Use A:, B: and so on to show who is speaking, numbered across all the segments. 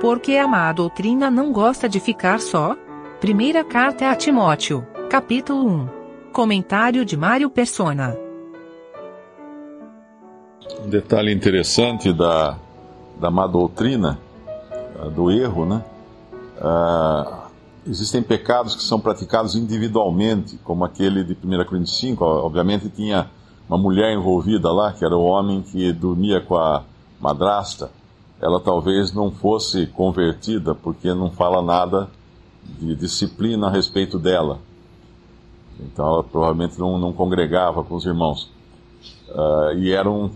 A: Porque a má doutrina não gosta de ficar só? Primeira carta a Timóteo, capítulo 1. Comentário de Mário Persona.
B: Um detalhe interessante da, da má doutrina, ah, do erro, né? Uh, existem pecados que são praticados individualmente, como aquele de 1 Coríntios 5, obviamente tinha uma mulher envolvida lá, que era o homem que dormia com a madrasta, ela talvez não fosse convertida, porque não fala nada de disciplina a respeito dela. Então ela provavelmente não, não congregava com os irmãos. Uh, e era um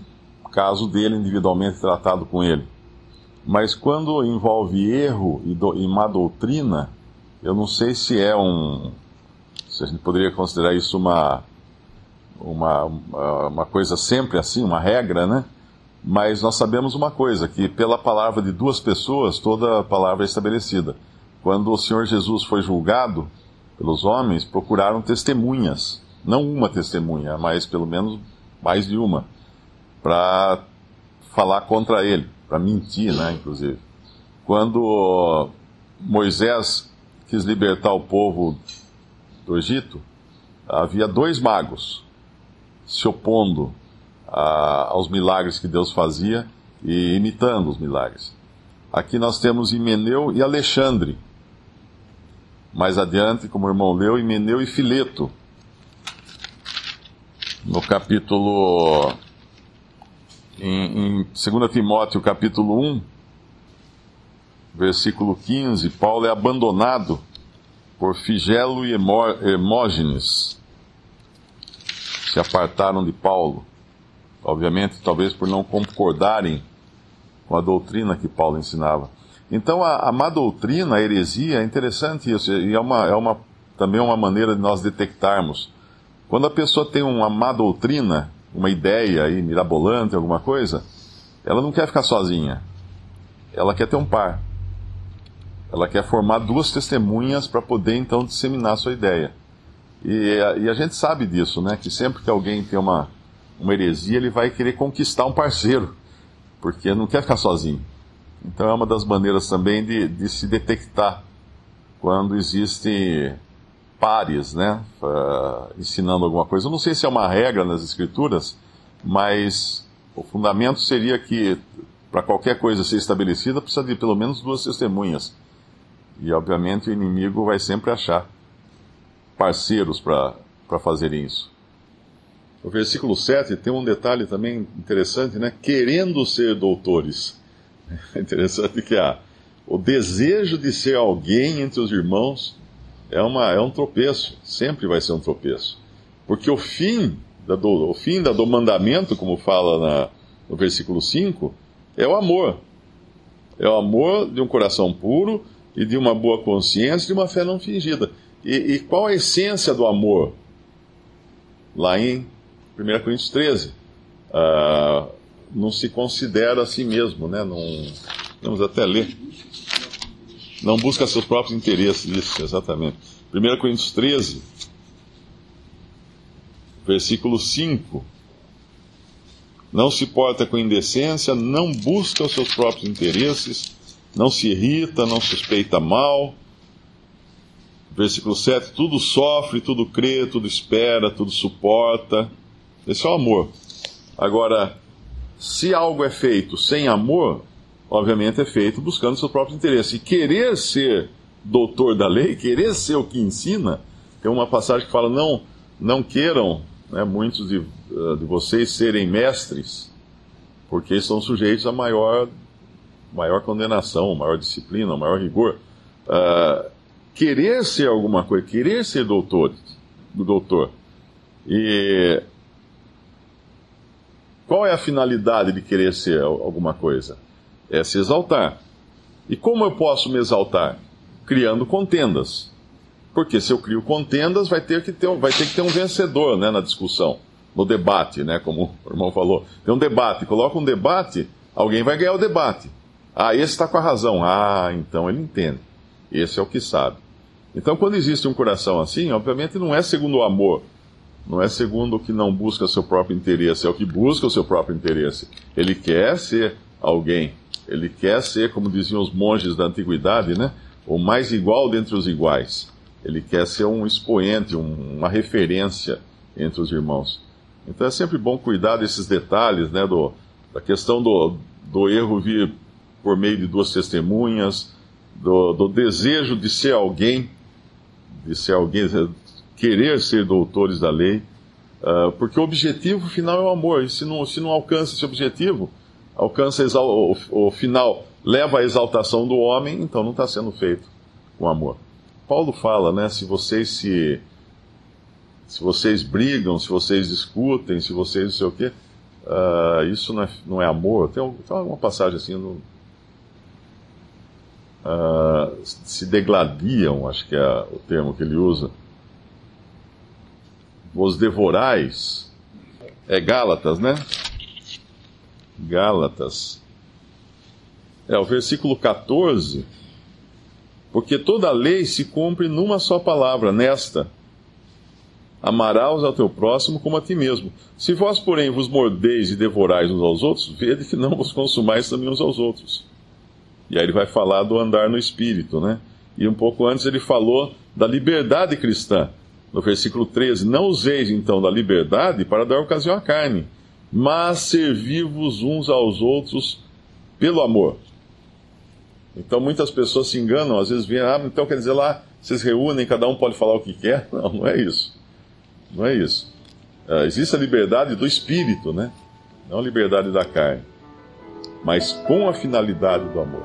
B: caso dele individualmente tratado com ele. Mas quando envolve erro e, do, e má doutrina, eu não sei se é um. Se a gente poderia considerar isso uma, uma, uma coisa sempre assim, uma regra, né? Mas nós sabemos uma coisa, que pela palavra de duas pessoas, toda palavra é estabelecida. Quando o Senhor Jesus foi julgado pelos homens, procuraram testemunhas. Não uma testemunha, mas pelo menos mais de uma. Para falar contra ele, para mentir, né, inclusive. Quando Moisés quis libertar o povo do Egito, havia dois magos se opondo aos milagres que Deus fazia e imitando os milagres. Aqui nós temos Himeneu e Alexandre. Mais adiante, como o irmão leu, Himeneu e Fileto. No capítulo. Em, em 2 Timóteo, capítulo 1, versículo 15, Paulo é abandonado por Figelo e Hemógenes. Se apartaram de Paulo. Obviamente, talvez por não concordarem com a doutrina que Paulo ensinava. Então, a, a má doutrina, a heresia, é interessante isso, e é, uma, é uma, também uma maneira de nós detectarmos. Quando a pessoa tem uma má doutrina, uma ideia aí, mirabolante, alguma coisa, ela não quer ficar sozinha. Ela quer ter um par. Ela quer formar duas testemunhas para poder então disseminar a sua ideia. E, e, a gente sabe disso, né? Que sempre que alguém tem uma, uma heresia, ele vai querer conquistar um parceiro, porque não quer ficar sozinho. Então é uma das maneiras também de, de se detectar quando existe pares, né? Uh, ensinando alguma coisa. Eu não sei se é uma regra nas escrituras, mas o fundamento seria que para qualquer coisa ser estabelecida precisa de pelo menos duas testemunhas. E obviamente o inimigo vai sempre achar parceiros para fazerem isso. No versículo 7 tem um detalhe também interessante, né? Querendo ser doutores. É interessante que a, o desejo de ser alguém entre os irmãos é, uma, é um tropeço, sempre vai ser um tropeço. Porque o fim, da do, o fim da, do mandamento, como fala na, no versículo 5, é o amor. É o amor de um coração puro e de uma boa consciência e de uma fé não fingida. E, e qual a essência do amor? Lá em 1 Coríntios 13. Uh, ah, não se considera a si mesmo, né? Não, vamos até ler. Não busca seus próprios interesses, isso, exatamente. 1 Coríntios 13, versículo 5. Não se porta com indecência, não busca os seus próprios interesses, não se irrita, não suspeita mal. Versículo 7: tudo sofre, tudo crê, tudo espera, tudo suporta. Esse é o amor. Agora, se algo é feito sem amor, obviamente é feito buscando seu próprio interesse. E querer ser doutor da lei, querer ser o que ensina, tem uma passagem que fala: não, não queiram né, muitos de, eh, de vocês serem mestres, porque estão sujeitos a maior maior condenação, maior disciplina, maior rigor. Uh, querer ser alguma coisa, querer ser doutor, doutor. E qual é a finalidade de querer ser alguma coisa? É se exaltar. E como eu posso me exaltar? Criando contendas. Porque se eu crio contendas, vai ter que ter, vai ter, que ter um vencedor né, na discussão, no debate, né, como o irmão falou. Tem um debate, coloca um debate, alguém vai ganhar o debate. Ah, esse está com a razão. Ah, então ele entende. Esse é o que sabe. Então, quando existe um coração assim, obviamente não é segundo o amor, não é segundo o que não busca seu próprio interesse, é o que busca o seu próprio interesse. Ele quer ser alguém Ele quer ser, como diziam os monges da antiguidade, né? O mais igual dentre os iguais. Ele quer ser um expoente, um, uma referência entre os irmãos. Então é sempre bom cuidar desses detalhes, né? Do, da questão do, do erro vir por meio de duas testemunhas, do, do desejo de ser alguém, de ser alguém, querer ser doutores da lei, uh, porque o objetivo final é o amor. E se não, se não alcança esse objetivo, alcança o, o, final, leva à exaltação do homem, então não está sendo feito com amor. Paulo fala, né? Se vocês se se vocês brigam, se vocês discutem, se vocês não sei o quê, uh, isso não é, não é amor. Tem, tem uma passagem assim, uh, se degladiam, acho que é o termo que ele usa. Vos devorais. É Gálatas, né? Gálatas. É o versículo 14. Porque toda a lei se cumpre numa só palavra, nesta: Amarás ao teu próximo como a ti mesmo. Se vós, porém, vos mordeis e devorais uns aos outros, vede que não vos consumais também uns aos outros. E aí ele vai falar do andar no espírito, né? E um pouco antes ele falou da liberdade cristã. No versículo 13: Não useis então da liberdade para dar ocasião à carne, mas servi-vos uns aos outros pelo amor. Então muitas pessoas se enganam, às vezes vêm, ah, então quer dizer lá, vocês reúnem, cada um pode falar o que quer. Não, não é isso. Não é isso. Uh, existe a liberdade do espírito, né? Não a liberdade da carne. Mas com a finalidade do amor.